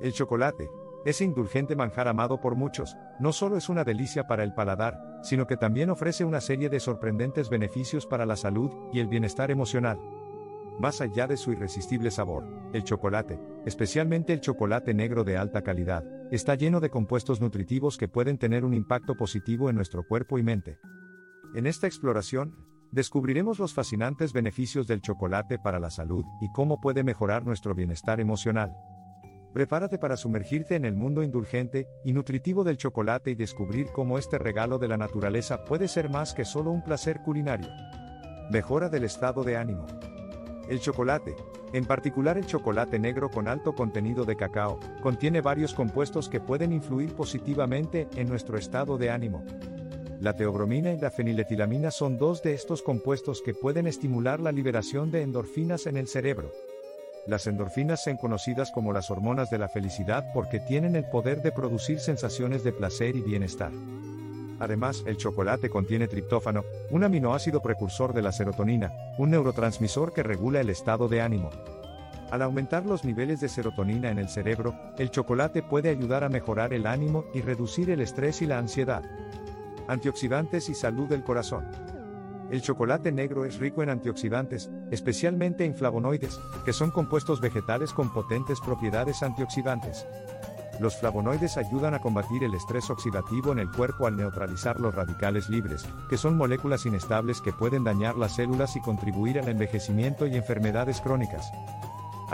El chocolate, ese indulgente manjar amado por muchos, no solo es una delicia para el paladar, sino que también ofrece una serie de sorprendentes beneficios para la salud y el bienestar emocional. Más allá de su irresistible sabor, el chocolate, especialmente el chocolate negro de alta calidad, está lleno de compuestos nutritivos que pueden tener un impacto positivo en nuestro cuerpo y mente. En esta exploración, descubriremos los fascinantes beneficios del chocolate para la salud y cómo puede mejorar nuestro bienestar emocional. Prepárate para sumergirte en el mundo indulgente y nutritivo del chocolate y descubrir cómo este regalo de la naturaleza puede ser más que solo un placer culinario. Mejora del estado de ánimo. El chocolate, en particular el chocolate negro con alto contenido de cacao, contiene varios compuestos que pueden influir positivamente en nuestro estado de ánimo. La teobromina y la feniletilamina son dos de estos compuestos que pueden estimular la liberación de endorfinas en el cerebro. Las endorfinas son conocidas como las hormonas de la felicidad porque tienen el poder de producir sensaciones de placer y bienestar. Además, el chocolate contiene triptófano, un aminoácido precursor de la serotonina, un neurotransmisor que regula el estado de ánimo. Al aumentar los niveles de serotonina en el cerebro, el chocolate puede ayudar a mejorar el ánimo y reducir el estrés y la ansiedad. Antioxidantes y salud del corazón. El chocolate negro es rico en antioxidantes, especialmente en flavonoides, que son compuestos vegetales con potentes propiedades antioxidantes. Los flavonoides ayudan a combatir el estrés oxidativo en el cuerpo al neutralizar los radicales libres, que son moléculas inestables que pueden dañar las células y contribuir al envejecimiento y enfermedades crónicas.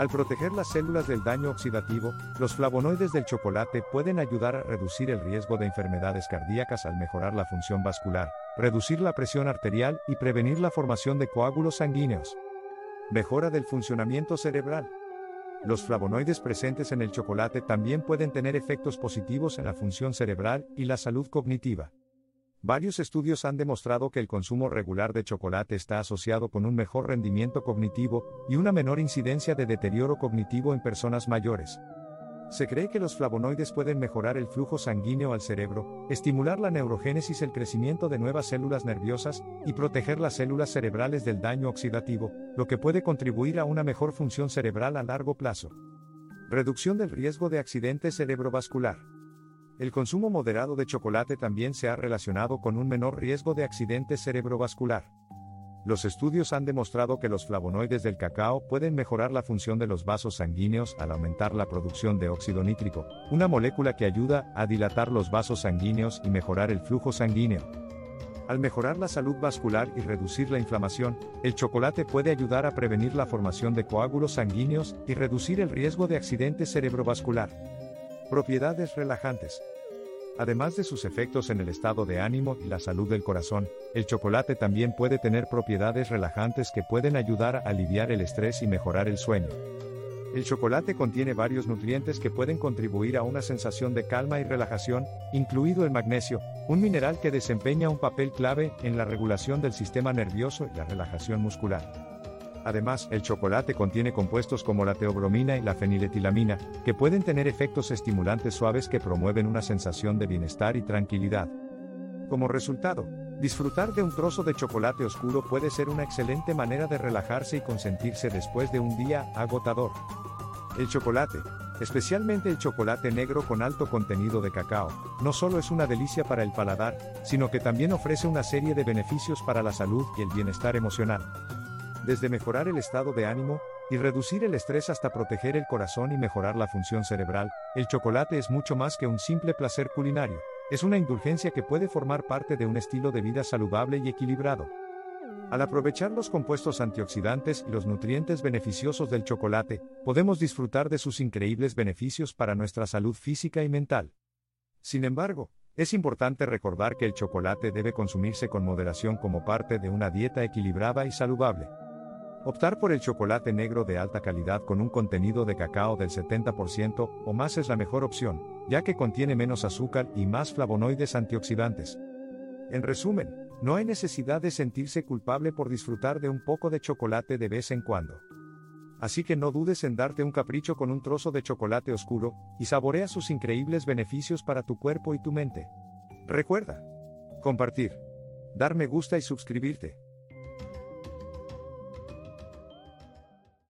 Al proteger las células del daño oxidativo, los flavonoides del chocolate pueden ayudar a reducir el riesgo de enfermedades cardíacas al mejorar la función vascular, reducir la presión arterial y prevenir la formación de coágulos sanguíneos. Mejora del funcionamiento cerebral. Los flavonoides presentes en el chocolate también pueden tener efectos positivos en la función cerebral y la salud cognitiva. Varios estudios han demostrado que el consumo regular de chocolate está asociado con un mejor rendimiento cognitivo y una menor incidencia de deterioro cognitivo en personas mayores. Se cree que los flavonoides pueden mejorar el flujo sanguíneo al cerebro, estimular la neurogénesis, el crecimiento de nuevas células nerviosas y proteger las células cerebrales del daño oxidativo, lo que puede contribuir a una mejor función cerebral a largo plazo. Reducción del riesgo de accidente cerebrovascular. El consumo moderado de chocolate también se ha relacionado con un menor riesgo de accidente cerebrovascular. Los estudios han demostrado que los flavonoides del cacao pueden mejorar la función de los vasos sanguíneos al aumentar la producción de óxido nítrico, una molécula que ayuda a dilatar los vasos sanguíneos y mejorar el flujo sanguíneo. Al mejorar la salud vascular y reducir la inflamación, el chocolate puede ayudar a prevenir la formación de coágulos sanguíneos y reducir el riesgo de accidente cerebrovascular. Propiedades relajantes. Además de sus efectos en el estado de ánimo y la salud del corazón, el chocolate también puede tener propiedades relajantes que pueden ayudar a aliviar el estrés y mejorar el sueño. El chocolate contiene varios nutrientes que pueden contribuir a una sensación de calma y relajación, incluido el magnesio, un mineral que desempeña un papel clave en la regulación del sistema nervioso y la relajación muscular. Además, el chocolate contiene compuestos como la teobromina y la feniletilamina, que pueden tener efectos estimulantes suaves que promueven una sensación de bienestar y tranquilidad. Como resultado, disfrutar de un trozo de chocolate oscuro puede ser una excelente manera de relajarse y consentirse después de un día agotador. El chocolate, especialmente el chocolate negro con alto contenido de cacao, no solo es una delicia para el paladar, sino que también ofrece una serie de beneficios para la salud y el bienestar emocional desde mejorar el estado de ánimo, y reducir el estrés hasta proteger el corazón y mejorar la función cerebral, el chocolate es mucho más que un simple placer culinario, es una indulgencia que puede formar parte de un estilo de vida saludable y equilibrado. Al aprovechar los compuestos antioxidantes y los nutrientes beneficiosos del chocolate, podemos disfrutar de sus increíbles beneficios para nuestra salud física y mental. Sin embargo, es importante recordar que el chocolate debe consumirse con moderación como parte de una dieta equilibrada y saludable. Optar por el chocolate negro de alta calidad con un contenido de cacao del 70% o más es la mejor opción, ya que contiene menos azúcar y más flavonoides antioxidantes. En resumen, no hay necesidad de sentirse culpable por disfrutar de un poco de chocolate de vez en cuando. Así que no dudes en darte un capricho con un trozo de chocolate oscuro, y saborea sus increíbles beneficios para tu cuerpo y tu mente. Recuerda, compartir, dar me gusta y suscribirte.